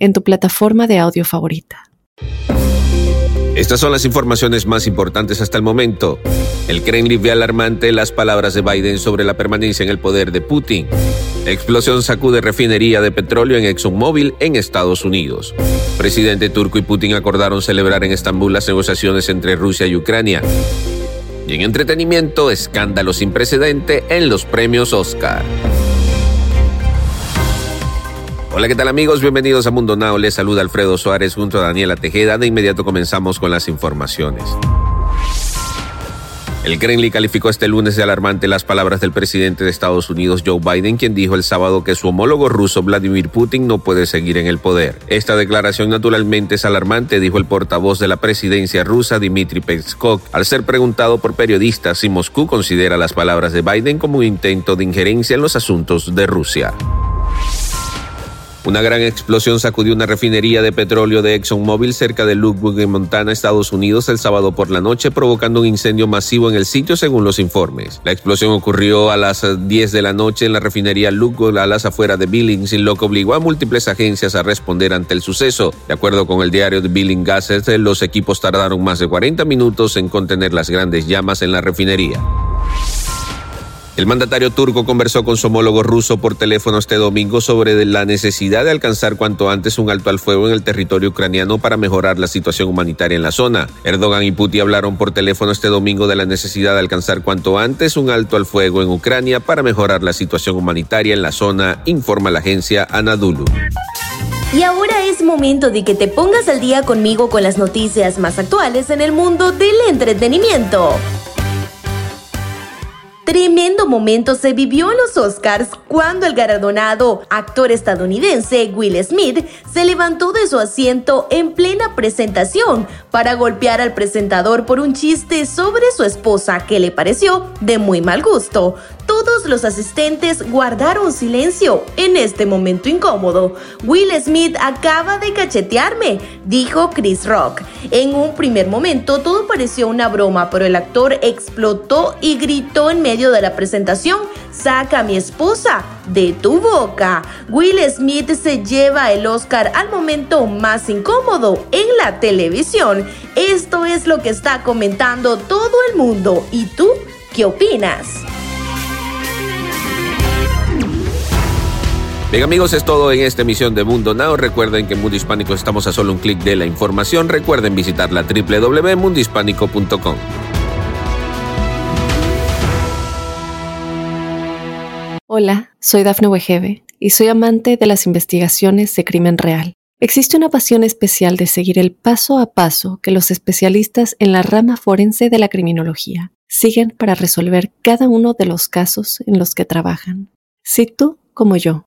en tu plataforma de audio favorita. Estas son las informaciones más importantes hasta el momento. El Kremlin ve alarmante las palabras de Biden sobre la permanencia en el poder de Putin. explosión sacude refinería de petróleo en ExxonMobil en Estados Unidos. Presidente turco y Putin acordaron celebrar en Estambul las negociaciones entre Rusia y Ucrania. Y en entretenimiento, escándalo sin precedente en los premios Oscar. Hola, ¿qué tal amigos? Bienvenidos a Mundo Now. Les saluda Alfredo Suárez junto a Daniela Tejeda. De inmediato comenzamos con las informaciones. El Kremlin calificó este lunes de alarmante las palabras del presidente de Estados Unidos, Joe Biden, quien dijo el sábado que su homólogo ruso, Vladimir Putin, no puede seguir en el poder. Esta declaración naturalmente es alarmante, dijo el portavoz de la presidencia rusa, Dmitry Peskov, al ser preguntado por periodistas si Moscú considera las palabras de Biden como un intento de injerencia en los asuntos de Rusia. Una gran explosión sacudió una refinería de petróleo de ExxonMobil cerca de Lubbock, en Montana, Estados Unidos, el sábado por la noche, provocando un incendio masivo en el sitio, según los informes. La explosión ocurrió a las 10 de la noche en la refinería Lubbock, a las afueras de Billings, lo que obligó a múltiples agencias a responder ante el suceso. De acuerdo con el diario de Billing Gazette, los equipos tardaron más de 40 minutos en contener las grandes llamas en la refinería. El mandatario turco conversó con su homólogo ruso por teléfono este domingo sobre la necesidad de alcanzar cuanto antes un alto al fuego en el territorio ucraniano para mejorar la situación humanitaria en la zona. Erdogan y Putin hablaron por teléfono este domingo de la necesidad de alcanzar cuanto antes un alto al fuego en Ucrania para mejorar la situación humanitaria en la zona, informa la agencia Anadolu. Y ahora es momento de que te pongas al día conmigo con las noticias más actuales en el mundo del entretenimiento. Tremendo momento se vivió en los Oscars cuando el galardonado actor estadounidense Will Smith se levantó de su asiento en plena presentación para golpear al presentador por un chiste sobre su esposa que le pareció de muy mal gusto. Todos los asistentes guardaron silencio en este momento incómodo. Will Smith acaba de cachetearme, dijo Chris Rock. En un primer momento todo pareció una broma, pero el actor explotó y gritó en medio de la presentación, saca a mi esposa de tu boca. Will Smith se lleva el Oscar al momento más incómodo en la televisión. Esto es lo que está comentando todo el mundo. ¿Y tú qué opinas? Bien amigos, es todo en esta emisión de Mundo Now. Recuerden que en Mundo Hispánico estamos a solo un clic de la información. Recuerden visitar la www.mundohispánico.com. Hola, soy Dafne Wegebe y soy amante de las investigaciones de crimen real. Existe una pasión especial de seguir el paso a paso que los especialistas en la rama forense de la criminología siguen para resolver cada uno de los casos en los que trabajan. Si tú, como yo,